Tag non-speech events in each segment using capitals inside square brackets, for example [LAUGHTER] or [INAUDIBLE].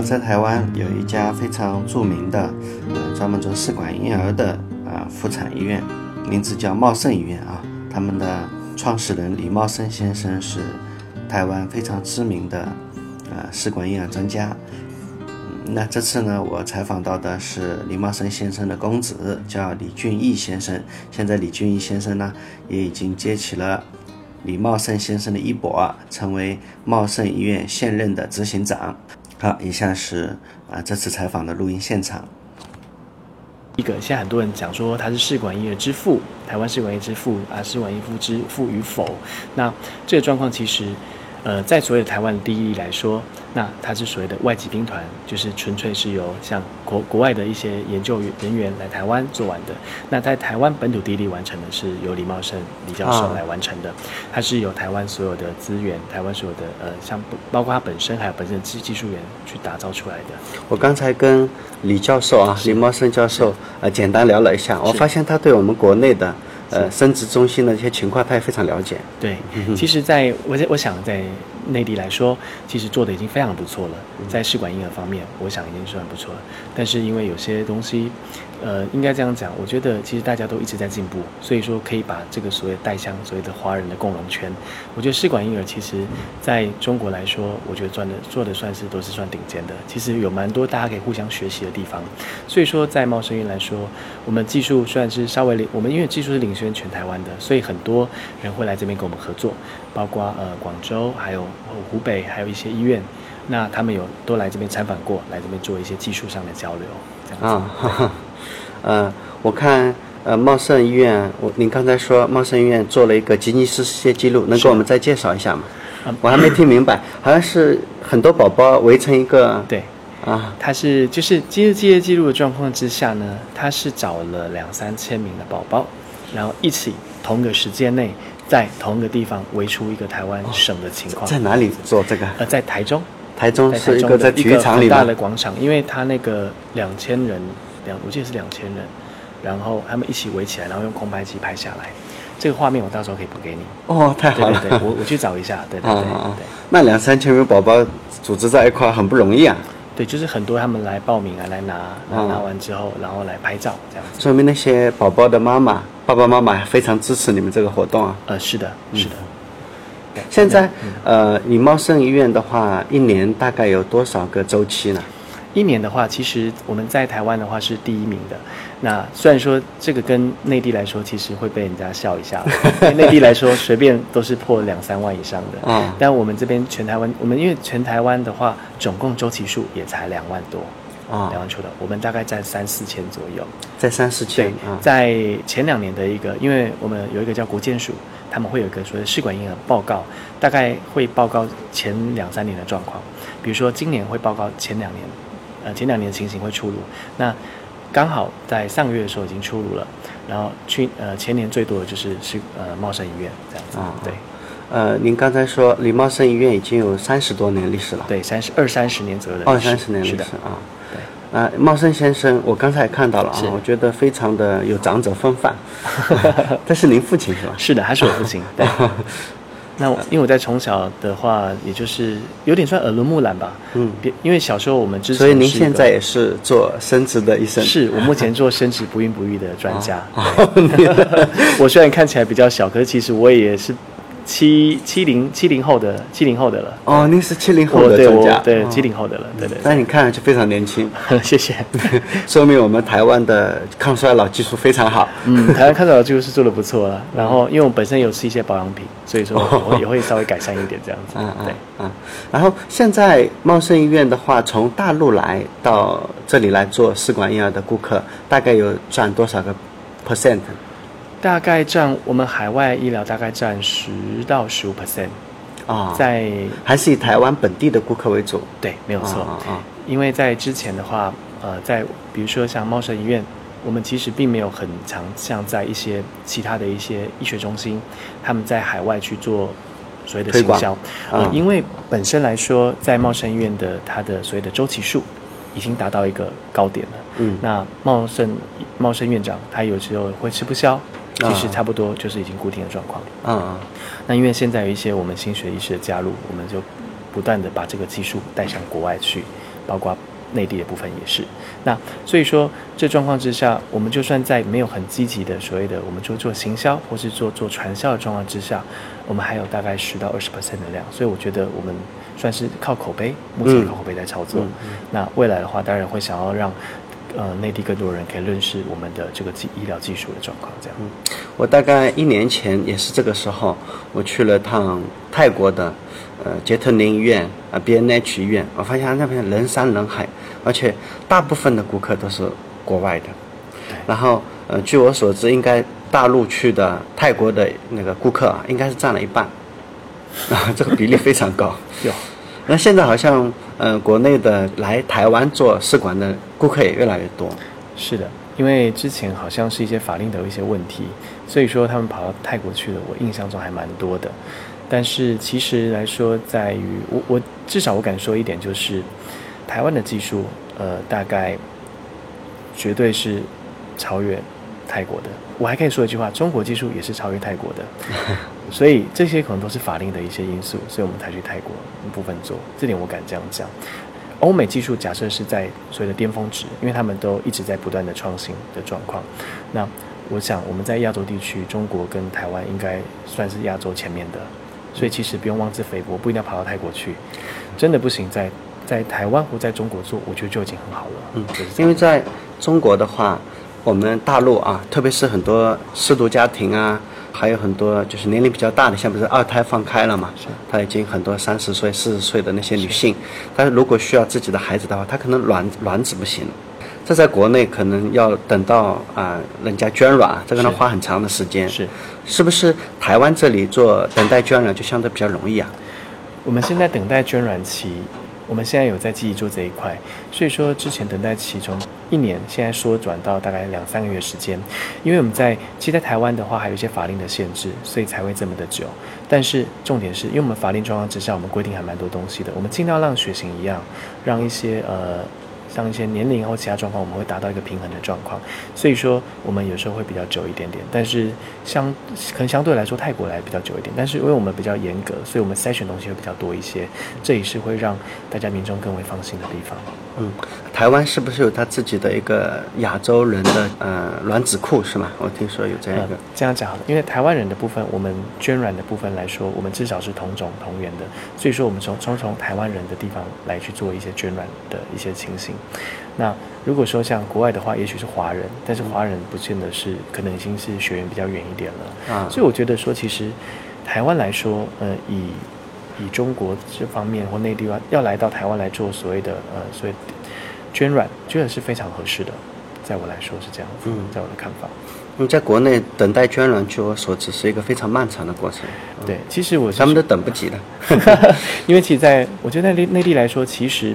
在台湾有一家非常著名的，呃，专门做试管婴儿的啊妇产医院，名字叫茂盛医院啊。他们的创始人李茂盛先生是台湾非常知名的呃试管婴儿专家。那这次呢，我采访到的是李茂盛先生的公子，叫李俊义先生。现在李俊义先生呢，也已经接起了李茂盛先生的衣钵，成为茂盛医院现任的执行长。好，以下是啊这次采访的录音现场。一个，现在很多人讲说他是试管婴儿之父，台湾试管婴儿之父啊，试管婴儿之父与否？那这个状况其实。呃，在所有台湾的第一例来说，那它是所谓的外籍兵团，就是纯粹是由像国国外的一些研究人员来台湾做完的。那在台湾本土第一例完成的是由李茂盛李教授来完成的，它是由台湾所有的资源，台湾所有的呃，像包括他本身还有本身的技技术员去打造出来的。我刚才跟李教授啊，李茂盛教授呃，简单聊了一下，我发现他对我们国内的。呃，生殖中心的一些情况，他也非常了解。对，其实，在我我想在内地来说，其实做的已经非常不错了。在试管婴儿方面，我想已经算不错了。但是因为有些东西。呃，应该这样讲，我觉得其实大家都一直在进步，所以说可以把这个所谓带向所谓的华人的共荣圈。我觉得试管婴儿其实在中国来说，我觉得赚的做的算是都是算顶尖的。其实有蛮多大家可以互相学习的地方。所以说在茂生院来说，我们技术虽然是稍微领，我们因为技术是领先全台湾的，所以很多人会来这边跟我们合作，包括呃广州，还有湖北，还有一些医院，那他们有都来这边参访过来这边做一些技术上的交流，这样子。呃，我看呃茂盛医院，我您刚才说茂盛医院做了一个吉尼斯世界纪录，能给我们再介绍一下吗？我还没听明白，好像是很多宝宝围成一个。对，啊，他是就是吉尼斯世界纪录的状况之下呢，他是找了两三千名的宝宝，然后一起同个时间内在同一个地方围出一个台湾省的情况。在哪里做这个？呃，在台中。台中是一个在体育场里大的广场，因为他那个两千人。两，我记得是两千人，然后他们一起围起来，然后用空拍机拍下来，这个画面我到时候可以补给你。哦，太好了，对我我去找一下，对对对对。那两三千名宝宝组织在一块很不容易啊。对，就是很多他们来报名啊，来拿，拿完之后，然后来拍照这样子。说明那些宝宝的妈妈、爸爸妈妈非常支持你们这个活动啊。呃，是的，是的。现在，呃，李茂盛医院的话，一年大概有多少个周期呢？一年的话，其实我们在台湾的话是第一名的。那虽然说这个跟内地来说，其实会被人家笑一下。内地来说，随便都是破两三万以上的。嗯。但我们这边全台湾，我们因为全台湾的话，总共周期数也才两万多。啊。两万出头，我们大概在三四千左右。在三四千。对。在前两年的一个，因为我们有一个叫国健署，他们会有一个所谓试管婴儿报告，大概会报告前两三年的状况。比如说今年会报告前两年。呃，前两年的情形会出炉，那刚好在上个月的时候已经出炉了，然后去呃前年最多的就是是呃茂盛医院这样子，对，呃，您刚才说李茂盛医院已经有三十多年历史了，对，三十二三十年左右的二三十年历史啊，对，啊，茂盛先生，我刚才也看到了啊，我觉得非常的有长者风范，[LAUGHS] 这是您父亲是吧？是的，还是我父亲，[LAUGHS] 对。那因为我在从小的话，也就是有点算耳濡目染吧。嗯，因为小时候我们之前，所以您现在也是做生殖的医生。是我目前做生殖不孕不育的专家。[LAUGHS] 我虽然看起来比较小，可是其实我也是。七七零七零后的七零后的了哦，您是七零后的专家，对七零后的了，对对。那你看上去非常年轻，[LAUGHS] 谢谢，[LAUGHS] 说明我们台湾的抗衰老技术非常好。嗯，台湾抗衰老技术是做的不错了。然后，因为我本身有吃一些保养品，所以说我也会稍微改善一点这样子。嗯 [LAUGHS] 对嗯。然后现在茂盛医院的话，从大陆来到这里来做试管婴儿的顾客，大概有占多少个 percent？大概占我们海外医疗大概占十到十五 percent，啊，在还是以台湾本地的顾客为主，对，没有错。啊。因为在之前的话，呃，在比如说像茂盛医院，我们其实并没有很强像在一些其他的一些医学中心，他们在海外去做所谓的行销，呃，因为本身来说，在茂盛医院的它的所谓的周期数已经达到一个高点了，嗯，那茂盛茂盛院长他有时候会吃不消。其实差不多就是已经固定的状况。嗯嗯。那因为现在有一些我们新学医师的加入，我们就不断的把这个技术带向国外去。包括内地的部分也是。那所以说，这状况之下，我们就算在没有很积极的所谓的我们做做行销或是做做传销的状况之下，我们还有大概十到二十 percent 的量。所以我觉得我们算是靠口碑，目前靠口碑在操作。那未来的话，当然会想要让。呃，内地更多人可以认识我们的这个技医疗技术的状况，这样。嗯，我大概一年前也是这个时候，我去了趟泰国的，呃，杰特林医院啊，B N H 医院，我发现那边人山人海，而且大部分的顾客都是国外的。然后，呃，据我所知，应该大陆去的泰国的那个顾客啊，应该是占了一半，啊，[LAUGHS] 这个比例非常高。有。那现在好像，呃，国内的来台湾做试管的顾客也越来越多。是的，因为之前好像是一些法令的一些问题，所以说他们跑到泰国去了。我印象中还蛮多的。但是其实来说，在于我我至少我敢说一点，就是台湾的技术，呃，大概绝对是超越泰国的。我还可以说一句话，中国技术也是超越泰国的。[LAUGHS] 所以这些可能都是法令的一些因素，所以我们才去泰国部分做，这点我敢这样讲。欧美技术假设是在所谓的巅峰值，因为他们都一直在不断的创新的状况。那我想我们在亚洲地区，中国跟台湾应该算是亚洲前面的，所以其实不用妄自菲薄，不一定要跑到泰国去。真的不行，在在台湾或在中国做，我觉得就已经很好了。嗯，因为在中国的话，我们大陆啊，特别是很多失独家庭啊。还有很多就是年龄比较大的，像不是二胎放开了嘛？是。他已经很多三十岁、四十岁的那些女性，但是如果需要自己的孩子的话，她可能卵卵子不行，这在国内可能要等到啊人家捐卵，这个能花很长的时间。是。是不是台湾这里做等待捐卵就相对比较容易啊？我们现在等待捐卵期。我们现在有在积极做这一块，所以说之前等待期从一年现在缩短到大概两三个月时间，因为我们在其实在台湾的话还有一些法令的限制，所以才会这么的久。但是重点是因为我们法令状况之下，我们规定还蛮多东西的，我们尽量让血型一样，让一些呃。像一些年龄或其他状况，我们会达到一个平衡的状况，所以说我们有时候会比较久一点点，但是相可能相对来说泰国来比较久一点，但是因为我们比较严格，所以我们筛选东西会比较多一些，这也是会让大家民众更为放心的地方。嗯，台湾是不是有他自己的一个亚洲人的呃卵子库是吗？我听说有这样一个。这样讲好了，因为台湾人的部分，我们捐卵的部分来说，我们至少是同种同源的，所以说我们从从从台湾人的地方来去做一些捐卵的一些情形。那如果说像国外的话，也许是华人，但是华人不见得是，可能已经是学员比较远一点了。啊，所以我觉得说，其实台湾来说，呃，以以中国这方面或内地要要来到台湾来做所谓的呃所谓捐卵，捐卵是非常合适的，在我来说是这样子，在我的看法。因为在国内等待捐卵，据我所知是一个非常漫长的过程。对，其实我他们都等不及了，[LAUGHS] 因为其实在我觉得内内地来说，其实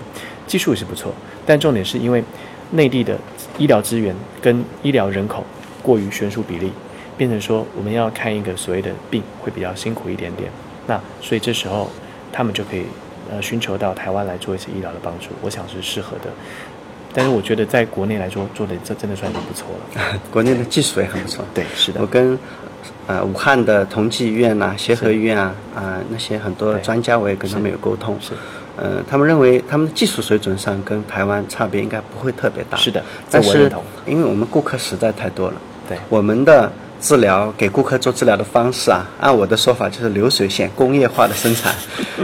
技术也是不错，但重点是因为内地的医疗资源跟医疗人口过于悬殊比例，变成说我们要看一个所谓的病会比较辛苦一点点。那所以这时候他们就可以呃寻求到台湾来做一些医疗的帮助，我想是适合的。但是我觉得在国内来说做的这真的算是不错了，[LAUGHS] 国内的技术也很不错。对，是的。我跟呃武汉的同济医院呐、协和医院啊啊那些很多专家我也跟他们有沟通，是，呃他们认为他们的技术水准上跟台湾差别应该不会特别大。是的，但是因为我们顾客实在太多了，对我们的。治疗给顾客做治疗的方式啊，按我的说法就是流水线工业化的生产，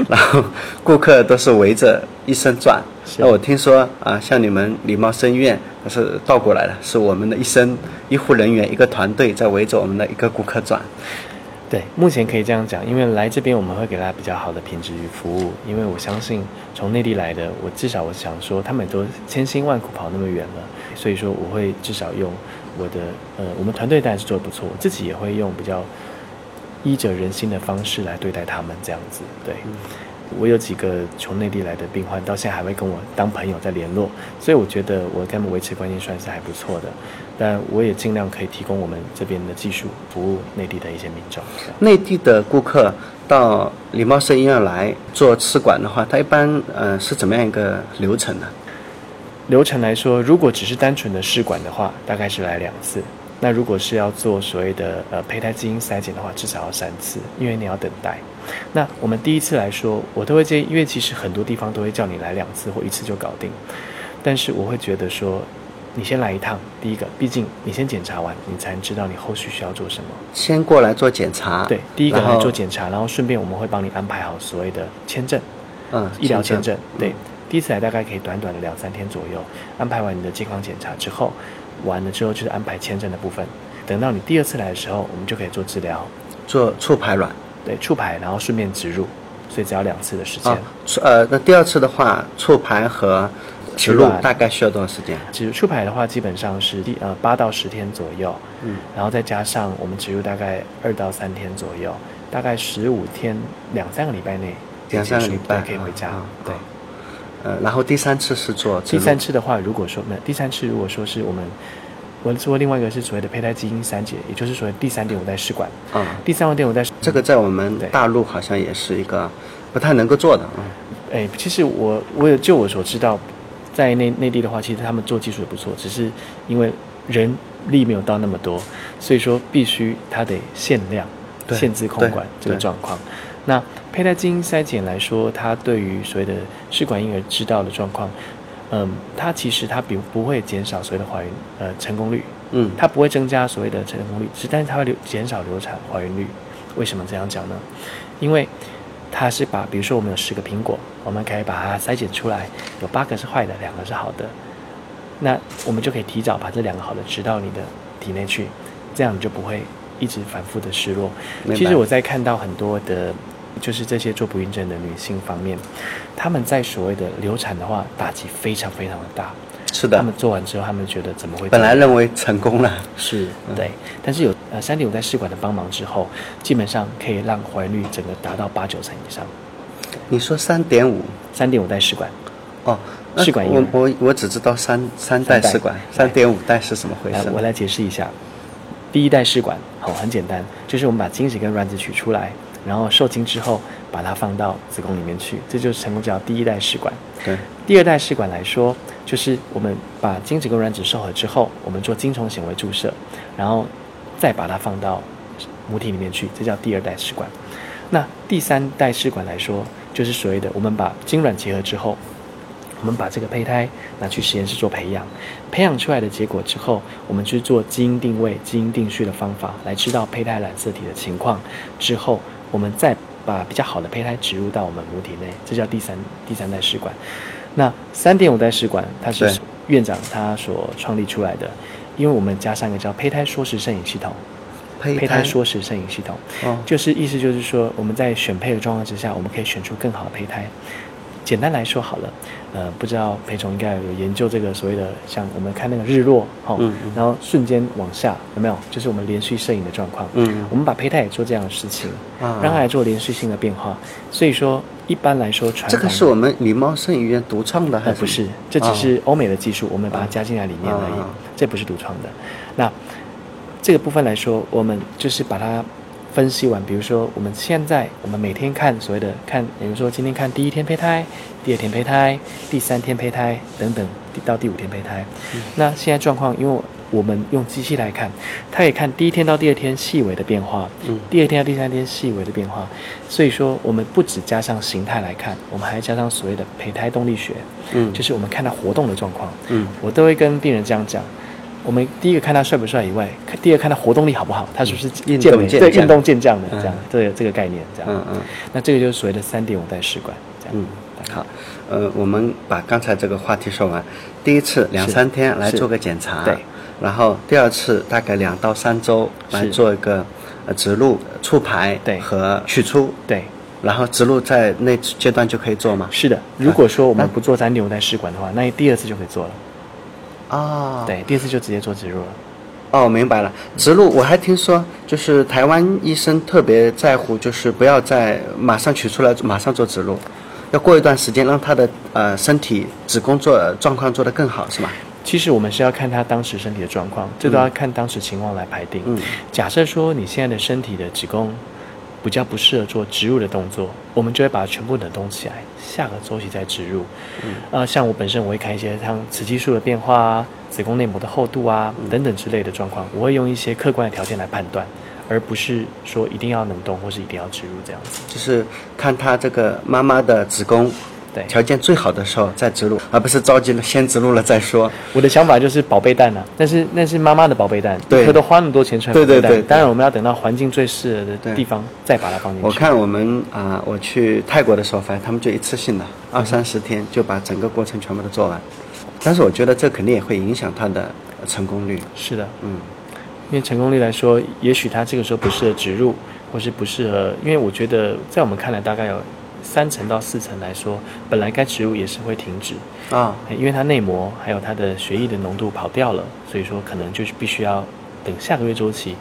然后顾客都是围着医生转。那我听说啊，像你们礼貌生医院是倒过来的，是我们的医生、医护人员一个团队在围着我们的一个顾客转。对，目前可以这样讲，因为来这边我们会给大家比较好的品质与服务，因为我相信从内地来的，我至少我想说他们都千辛万苦跑那么远了，所以说我会至少用。我的呃，我们团队当然是做的不错，我自己也会用比较依着人心的方式来对待他们，这样子。对，我有几个从内地来的病患，到现在还会跟我当朋友在联络，所以我觉得我跟他们维持关系算是还不错的。但我也尽量可以提供我们这边的技术服务内地的一些民众。内地的顾客到礼貌生医院来做试管的话，它一般呃是怎么样一个流程呢？流程来说，如果只是单纯的试管的话，大概是来两次。那如果是要做所谓的呃胚胎基因筛检的话，至少要三次，因为你要等待。那我们第一次来说，我都会建议，因为其实很多地方都会叫你来两次或一次就搞定，但是我会觉得说，你先来一趟，第一个，毕竟你先检查完，你才能知道你后续需要做什么。先过来做检查，对，第一个来做检查，然后顺便我们会帮你安排好所谓的签证，嗯，医疗签证。嗯对，第一次来大概可以短短的两三天左右，安排完你的健康检查之后，完了之后就是安排签证的部分。等到你第二次来的时候，我们就可以做治疗，做促排卵。对，促排，然后顺便植入，所以只要两次的时间。啊，促呃，那第二次的话，促排和植入大概需要多长时间？植入出牌的话，基本上是第呃八到十天左右，嗯，然后再加上我们植入大概二到三天左右，大概十五天两三个礼拜内两三个礼拜可以回家。对，呃，然后第三次是做第三次的话，如果说没有第三次如果说是我们我做另外一个是所谓的胚胎基因三节，也就是所谓第三点五代试管。啊，第三点五代试这个在我们大陆好像也是一个不太能够做的啊。哎，其实我我有就我所知道，在内内地的话，其实他们做技术也不错，只是因为人力没有到那么多，所以说必须它得限量、限制控管这个状况。那胚胎基因筛检来说，它对于所谓的试管婴儿知道的状况，嗯，它其实它比不会减少所谓的怀孕呃成功率，嗯，它不会增加所谓的成功率，只但是它会流减少流产怀孕率。为什么这样讲呢？因为它是把，比如说我们有十个苹果，我们可以把它筛选出来，有八个是坏的，两个是好的，那我们就可以提早把这两个好的植到你的体内去，这样你就不会一直反复的失落。其实我在看到很多的，就是这些做不孕症的女性方面，她们在所谓的流产的话，打击非常非常的大。是的他们，做完之后，他们觉得怎么会本来？认为成功了，是对，但是有呃三点五代试管的帮忙之后，基本上可以让怀孕率整个达到八九成以上。你说三点五三点五代试管，哦，试管我我我只知道三三代试管，三点五代是什么回事？我来解释一下。第一代试管，好、很简单，就是我们把精子跟卵子取出来，然后受精之后把它放到子宫里面去，这就是成功叫第一代试管。对，第二代试管来说，就是我们把精子跟卵子受合之后，我们做精虫显微注射，然后再把它放到母体里面去，这叫第二代试管。那第三代试管来说，就是所谓的我们把精卵结合之后，我们把这个胚胎拿去实验室做培养，培养出来的结果之后，我们去做基因定位、基因定序的方法，来知道胚胎染色体的情况。之后，我们再把比较好的胚胎植入到我们母体内，这叫第三第三代试管。那三点五代试管，它是院长他所创立出来的，因为我们加上一个叫胚胎缩时摄影系统，胚胚胎缩时摄影系统。哦，就是意思就是说，我们在选配的状况之下，我们可以选出更好的胚胎。简单来说好了，呃，不知道裴总应该有研究这个所谓的，像我们看那个日落，哦，嗯嗯然后瞬间往下，有没有？就是我们连续摄影的状况。嗯我们把胚胎也做这样的事情，啊让它来做连续性的变化。所以说，一般来说，传统这个是我们李茂盛医院独创的还是？呃不是，这只是欧美的技术，我们把它加进来里面而已，啊这不是独创的。那这个部分来说，我们就是把它分析完，比如说我们现在我们每天看所谓的看，比如说今天看第一天胚胎，第二天胚胎，第三天胚胎等等，到第五天胚胎。那现在状况，因为我们用机器来看，它也看第一天到第二天细微的变化，嗯第二天到第三天细微的变化。所以说，我们不只加上形态来看，我们还加上所谓的胚胎动力学，嗯就是我们看它活动的状况。嗯我都会跟病人这样讲。我们第一个看他帅不帅以外，看第二看他活动力好不好，他是不是运健动健将美对运动健将的嗯这样，这个这个概念这样。嗯嗯那这个就是所谓的三点五代试管这样。嗯，好，呃，我们把刚才这个话题说完。第一次两三天来做个检查，对，然后第二次大概两到三周来做一个呃植入、促排对和取出，对，然后植入在那阶段就可以做吗？是的。如果说我们不做三点五代试管的话，那第二次就可以做了。哦，对，第一次就直接做植入了。哦，明白了。植入我还听说，就是台湾医生特别在乎，就是不要在马上取出来马上做植入，要过一段时间让他的呃身体子宫做状况做得更好，是吗？其实我们是要看他当时身体的状况，这都要看当时情况来排定。嗯假设说你现在的身体的子宫比较不适合做植入的动作，我们就会把它全部冷冻起来，下个周期再植入。嗯，呃，像我本身我会看一些像雌激素的变化啊、子宫内膜的厚度啊等等之类的状况，我会用一些客观的条件来判断，而不是说一定要冷冻或是一定要植入这样子。就是看她这个妈妈的子宫。对，条件最好的时候再植入，而不是着急了先植入了再说。我的想法就是宝贝蛋呐，但是那是妈妈的宝贝蛋，对，可都花那么多钱出来对对对，当然我们要等到环境最适合的地方再把它放进去。我看我们啊，我去泰国的时候，反正他们就一次性的二三十天就把整个过程全部都做完，但是我觉得这肯定也会影响它的成功率。是的，嗯，因为成功率来说，也许它这个时候不适合植入，或是不适合，因为我觉得在我们看来大概有。三层到四层来说，本来该植入也是会停止啊，因为它内膜还有它的血液的浓度跑掉了，所以说可能就是必须要等下个月周期。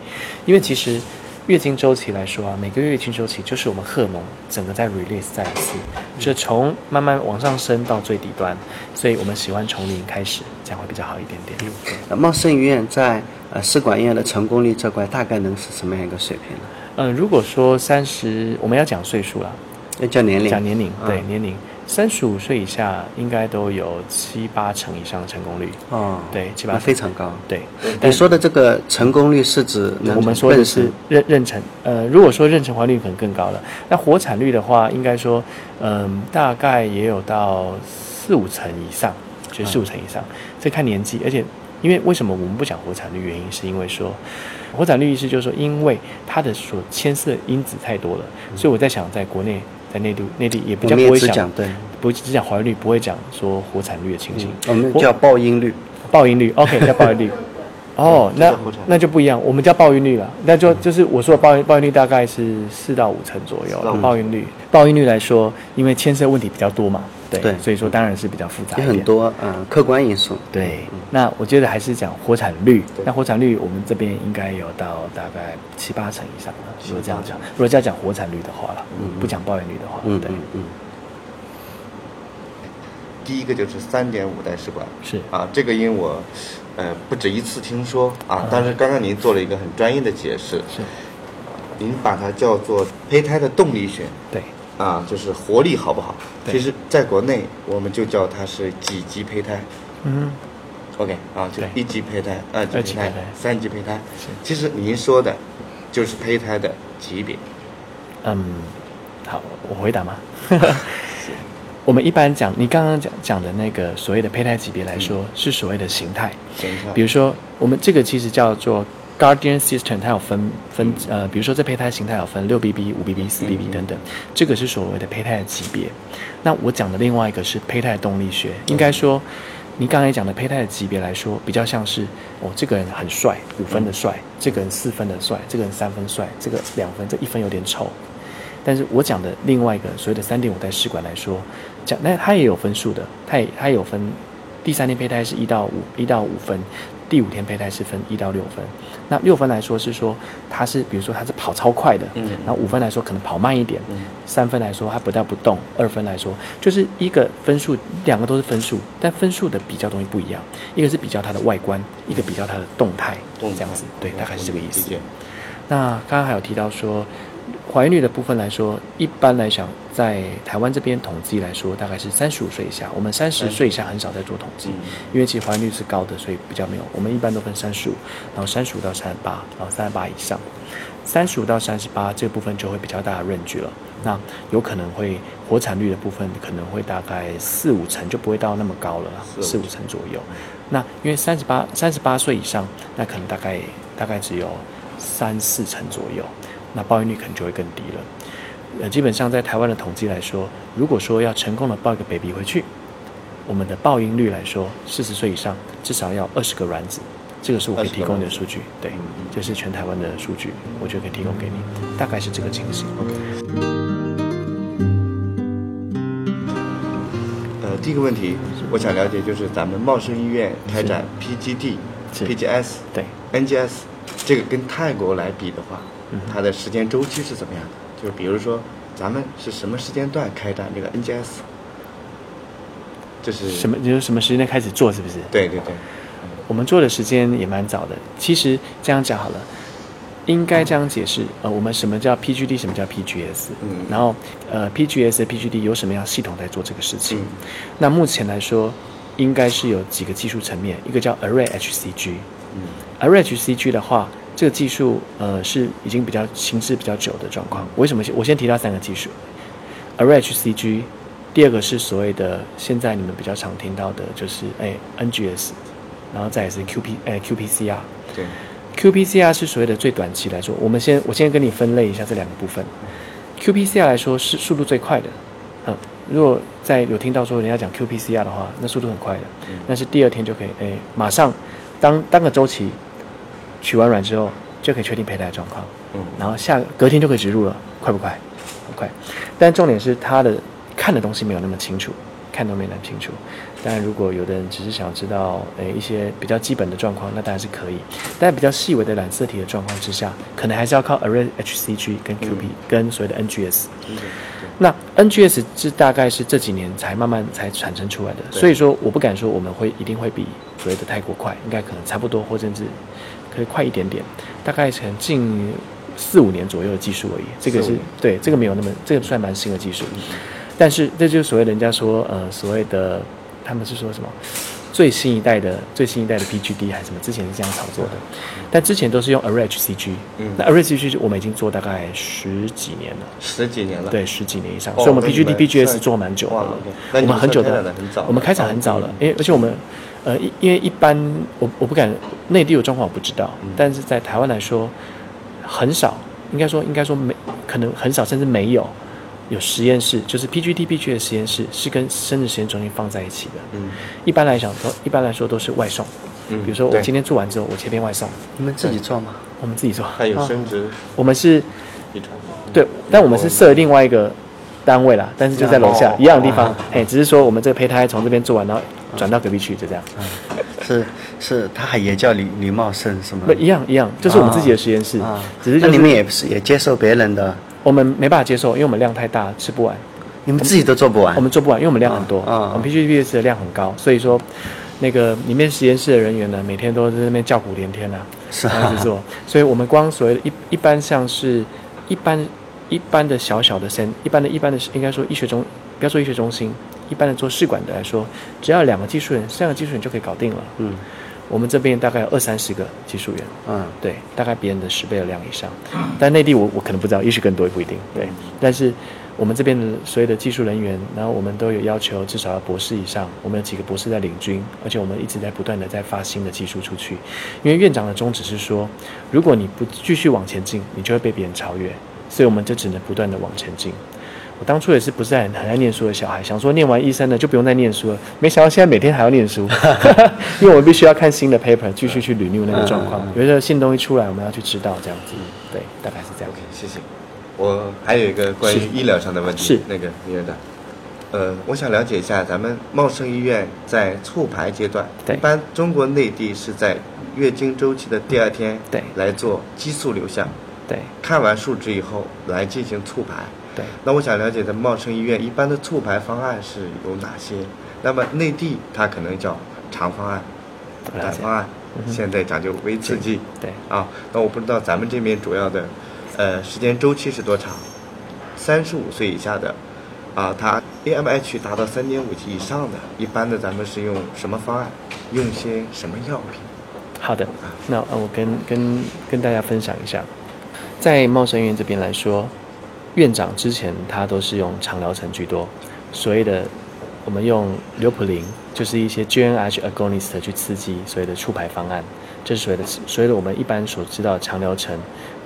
因为其实月经周期来说啊，每个月月经周期就是我们荷尔蒙整个在 release 再一次，就从慢慢往上升到最底端，所以我们喜欢从零开始，这样会比较好一点点。那茂盛医院在呃试管婴儿的成功率这块大概能是什么样一个水平呢？嗯，如果说三十，我们要讲岁数了。要讲年龄，讲年龄，对年龄，三十五岁以下应该都有七八成以上的成功率哦，对，七八非常高，对。你说的这个成功率是指我们说的是妊妊娠，呃，如果说妊娠怀孕可能更高了。那活产率的话，应该说，嗯，大概也有到四五成以上，就四五成以上，这看年纪，而且。因为为什么我们不讲活产率？原因是因为说，活产率意思就是说，因为它的所牵涉因子太多了，所以我在想，在国内，在内地，内地也比较不会讲，对，不只讲怀孕率，不会讲说活产率的情形。我们叫报音率，报音率，[LAUGHS] OK，叫报音率。哦，那那就不一样，我们叫报音率了，那就就是我说的报孕报孕率大概是四到五成左右。报音率，报音率来说，因为牵涉问题比较多嘛。对，所以说当然是比较复杂，有很多嗯客观因素。对，那我觉得还是讲活产率。那活产率我们这边应该有到大概七八成以上如果这样讲，如果要讲活产率的话了，嗯，不讲抱怨率的话，嗯，对，嗯。第一个就是三点五代试管，是。啊，这个因为我呃不止一次听说啊，但是刚刚您做了一个很专业的解释，是，您把它叫做胚胎的动力学，对。啊，就是活力好不好？其实，在国内我们就叫它是几级胚胎。嗯，OK，啊，就一级胚胎、二级胚胎、三级胚胎。其实您说的，就是胚胎的级别。嗯，好，我回答吗？[LAUGHS] 我们一般讲，你刚刚讲讲的那个所谓的胚胎级别来说，是所谓的形态。形态。比如说，我们这个其实叫做。Guardian System 它有分分呃，比如说这胚胎形态有分六 BB、五 BB、四 BB 等等，这个是所谓的胚胎的级别。那我讲的另外一个是胚胎动力学，应该说，你刚才讲的胚胎的级别来说，比较像是哦，这个人很帅，五分的帅；这个人四分的帅；这个人三分帅；这个两分，这一分有点丑。但是我讲的另外一个所谓的三点五代试管来说，讲那它也有分数的，它也它有分，第三天胚胎是一到五一到五分。第五天胚胎是分一到六分，那六分来说是说它是，比如说它是跑超快的，嗯，然后五分来说可能跑慢一点，嗯，三分来说它不但不动，二分来说就是一个分数，两个都是分数，但分数的比较东西不一样，一个是比较它的外观，一个比较它的动态，这样子，对，大概是这个意思。那刚刚还有提到说。怀孕率的部分来说，一般来讲，在台湾这边统计来说，大概是三十五岁以下。我们三十岁以下很少在做统计，因为其实怀孕率是高的，所以比较没有。我们一般都分三十五，然后三十五到三十八，然后三十八以上。三十五到三十八这部分就会比较大的 range 了。那有可能会活产率的部分可能会大概四五成，就不会到那么高了，四五成左右。那因为三十八三十八岁以上，那可能大概大概只有三四成左右。那报孕率可能就会更低了。呃，基本上在台湾的统计来说，如果说要成功的抱一个 baby 回去，我们的报孕率来说，四十岁以上至少要二十个卵子，这个是我可以提供的数据。对，这是全台湾的数据，我觉得可以提供给你，大概是这个情形。呃，第一个问题，我想了解就是咱们茂生医院开展 PGD、PGS、对 NGS，这个跟泰国来比的话。它的时间周期是怎么样的？就是比如说，咱们是什么时间段开展这个 NGS？这是什么？就是什么时间开始做？是不是？对对对。我们做的时间也蛮早的。其实这样讲好了，应该这样解释，呃，我们什么叫 PGD，什么叫 PGS？嗯，然后呃，PGS 和 PGD 有什么样系统在做这个事情？那目前来说，应该是有几个技术层面，一个叫 Array HCG。嗯，Array HCG 的话，这个技术呃是已经比较行之比较久的状况。为什么？我先提到三个技术，Array HCG，第二个是所谓的现在你们比较常听到的，就是哎 NGS，然后再是 QP 哎 QPCR。对。qPCR 是所谓的最短期来说，我们先我先跟你分类一下这两个部分。qPCR 来说是速度最快的，嗯，如果在有听到说人家讲 qPCR 的话，那速度很快的，那是第二天就可以，哎，马上当当个周期取完卵之后就可以确定胚胎状况，嗯，然后下隔天就可以植入了，快不快？很快，但重点是他的看的东西没有那么清楚。看都没那么清楚，当然，如果有的人只是想知道，诶一些比较基本的状况，那当然是可以。但比较细微的染色体的状况之下，可能还是要靠 Array HCG 跟 QP 跟所谓的 NGS。那 NGS 这大概是这几年才慢慢才产生出来的，所以说我不敢说我们会一定会比所谓的泰国快，应该可能差不多，或甚至可以快一点点，大概可能近四五年左右的技术而已。这个是对，这个没有那么，这个算蛮新的技术。但是这就是所谓人家说，呃，所谓的他们是说什么最新一代的最新一代的 PGD 还是什么？之前是这样炒作的，但之前都是用 Array HCG。嗯，那 Array HCG 我们已经做大概十几年了，十几年了，对，十几年以上。所以我们 PGD、PGS 做蛮久了。我们很久的，我们开场很早了，因为而且我们呃，因为一般我我不敢内地有状况我不知道，但是在台湾来说很少，应该说应该说没可能很少，甚至没有。有实验室，就是 PGTP 区的实验室是跟生殖实验中心放在一起的。嗯，一般来讲都一般来说都是外送。嗯，比如说我今天做完之后，我切片外送。你们自己做吗？我们自己做。还有生殖？我们是，对，但我们是设另外一个单位啦，但是就在楼下一样的地方。哎，只是说我们这个胚胎从这边做完，然后转到隔壁去，就这样。是是，它还也叫李李茂盛是吗？不一样一样，就是我们自己的实验室。啊，只是那你们也是也接受别人的。我们没办法接受，因为我们量太大，吃不完。你们自己都做不完。我们做不完，因为我们量很多。啊。我们 PGPS 的量很高，所以说，那个里面实验室的人员呢，每天都在那边叫苦连天呐，是啊。一直做，所以我们光所谓的一一般像是，一般一般的小小的生，一般的一般的应该说医学中，不要说医学中心，一般的做试管的来说，只要两个技术人，三个技术人就可以搞定了。嗯。我们这边大概有二三十个技术员，嗯，对，大概别人的十倍的量以上。但内地我我可能不知道，也许更多也不一定。对，但是我们这边的所有的技术人员，然后我们都有要求至少要博士以上。我们有几个博士在领军，而且我们一直在不断的在发新的技术出去。因为院长的宗旨是说，如果你不继续往前进，你就会被别人超越。所以我们就只能不断的往前进。我当初也是不是很很爱念书的小孩，想说念完医生呢就不用再念书了。没想到现在每天还要念书，[LAUGHS] 因为我们必须要看新的 paper，继续去捋 new 那个状况。有些新东西出来，我们要去知道这样子。对，大概是这样。OK，谢谢。我还有一个关于医疗上的问题，是那个李院长，呃，我想了解一下，咱们茂盛医院在促排阶段，一般中国内地是在月经周期的第二天，对，来做激素流向，对，看完数值以后来进行促排。对，那我想了解，在茂盛医院一般的促排方案是有哪些？那么内地它可能叫长方案、短方案，现在讲究微刺激。对，啊，那我不知道咱们这边主要的，呃，时间周期是多长？三十五岁以下的，啊，他 AMH 达到三点五级以上的，一般的咱们是用什么方案？用些什么药品？好的，那我跟跟跟大家分享一下，在茂盛医院这边来说。院长之前他都是用长疗程居多，所谓的我们用硫普林，就是一些 G N H agonist 去刺激所谓的促排方案，这是所谓的所谓的我们一般所知道长疗程，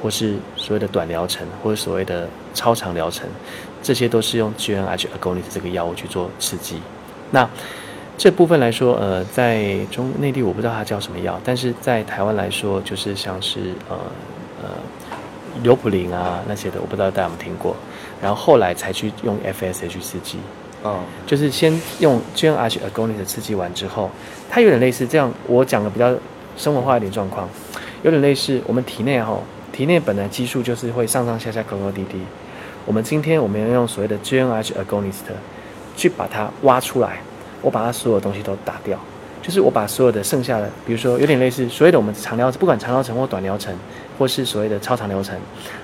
或是所谓的短疗程，或者所谓的超长疗程，这些都是用 G N H agonist 这个药物去做刺激。那这部分来说，呃，在中内地我不知道它叫什么药，但是在台湾来说，就是像是呃呃。硫普林啊那些的，我不知道大家有没有听过。然后后来才去用 FSH 刺激，哦，就是先用 GnRH agonist 刺激完之后，它有点类似这样。我讲的比较生活化一点状况，有点类似我们体内哈，体内本来激素就是会上上下下高高低低。我们今天我们要用所谓的 GnRH agonist 去把它挖出来，我把它所有东西都打掉。就是我把所有的剩下的，比如说有点类似所谓的我们长疗，不管长疗程或短疗程，或是所谓的超长疗程，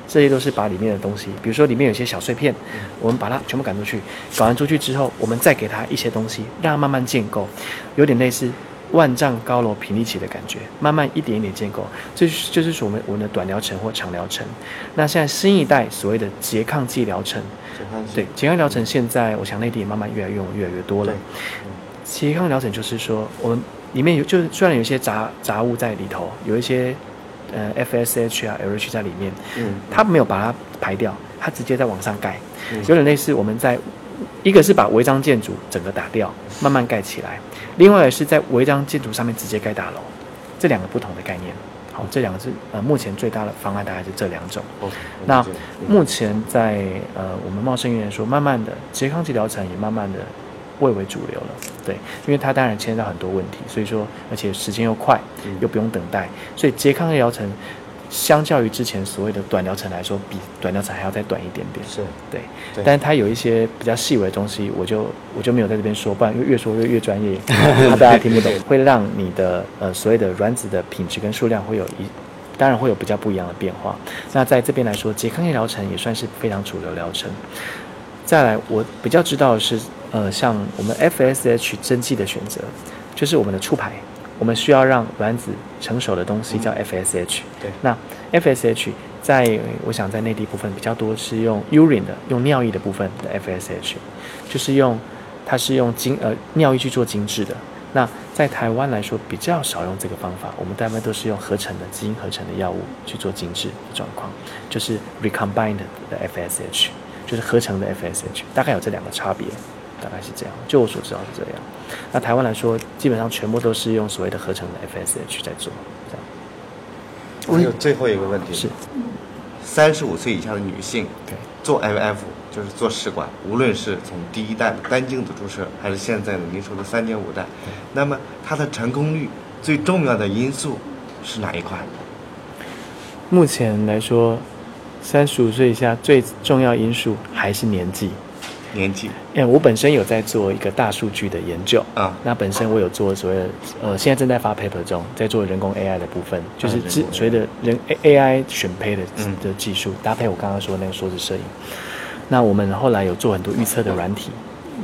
这些都是把里面的东西，比如说里面有些小碎片，我们把它全部赶出去，赶完出去之后，我们再给它一些东西，让它慢慢建构，有点类似。万丈高楼平地起的感觉，慢慢一点一点建构，这就是我们我们的短疗程或长疗程。那现在新一代所谓的拮抗剂疗程，对拮抗疗程，现在我想内地也慢慢越来越用越来越多了。拮抗疗程就是说，我们里面有就是虽然有一些杂杂物在里头，有一些呃 FSH 啊 LH 在里面，嗯，它没有把它排掉，它直接在往上盖，有点类似我们在一个是把违章建筑整个打掉，慢慢盖起来。另外是在违章建筑上面直接盖大楼，这两个不同的概念。好，这两个是呃目前最大的方案大概是这两种。那目前在呃我们茂盛医院说，慢慢的拮抗剂疗程也慢慢的蔚为主流了。对，因为它当然牵涉到很多问题，所以说而且时间又快，又不用等待，所以拮抗剂疗程。相较于之前所谓的短疗程来说，比短疗程还要再短一点点。是对，但是它有一些比较细微的东西，我就我就没有在这边说，不然越越说越越专业，[LAUGHS] 怕大家听不懂，会让你的呃所谓的卵子的品质跟数量会有一，当然会有比较不一样的变化。那在这边来说，拮抗剂疗程也算是非常主流疗程。再来，我比较知道的是，呃，像我们 FSH 针剂的选择，就是我们的出牌。我们需要让卵子成熟的东西叫 FSH。对。那 FSH 在我想在内地部分比较多是用 urine 的，用尿液的部分的 FSH，就是用它是用精呃尿液去做精制的。那在台湾来说比较少用这个方法，我们大部分都是用合成的基因合成的药物去做精制的状况，就是 recombined 的 FSH，就是合成的 FSH，大概有这两个差别。大概是这样，就我所知道是这样。那台湾来说，基本上全部都是用所谓的合成的 FSH 在做。这样。还有最后一个问题是：三十五岁以下的女性对做 IVF 就是做试管，无论是从第一代的单精子注射，还是现在的您说的三点五代，那么它的成功率最重要的因素是哪一块？目前来说，三十五岁以下最重要因素还是年纪。年纪，哎，我本身有在做一个大数据的研究啊。那本身我有做所谓的，呃，现在正在发 paper 中，在做人工 AI 的部分，就是之所谓的人 AI 选配的的技术，搭配我刚刚说那个数字摄影。那我们后来有做很多预测的软体，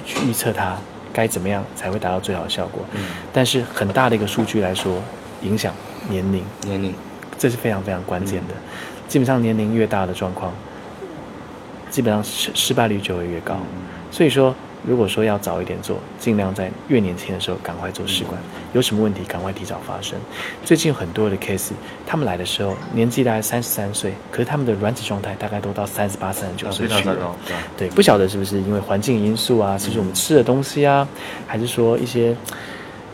去预测它该怎么样才会达到最好的效果。嗯。但是很大的一个数据来说，影响年龄，年龄，这是非常非常关键的。基本上年龄越大的状况。基本上失失败率就会越高，所以说，如果说要早一点做，尽量在越年轻的时候赶快做试管，有什么问题赶快提早发生。最近很多的 case，他们来的时候年纪大概三十三岁，可是他们的卵子状态大概都到三十八、三十九岁去了。对，不晓得是不是因为环境因素啊，是不是我们吃的东西啊，还是说一些，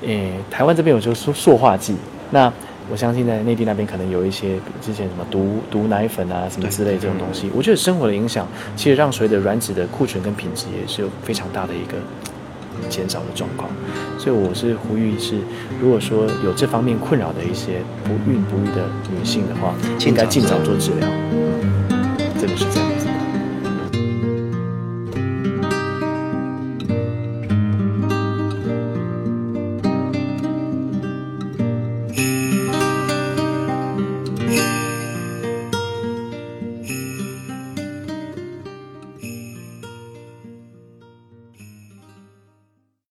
诶，台湾这边有时候说塑化剂，那。我相信在内地那边可能有一些之前什么毒毒奶粉啊什么之类这种东西，我觉得生活的影响其实让所谓的卵子的库存跟品质也是有非常大的一个减少的状况，所以我是呼吁是，如果说有这方面困扰的一些不孕不育的女性的话，应该尽早做治疗，真的是这样。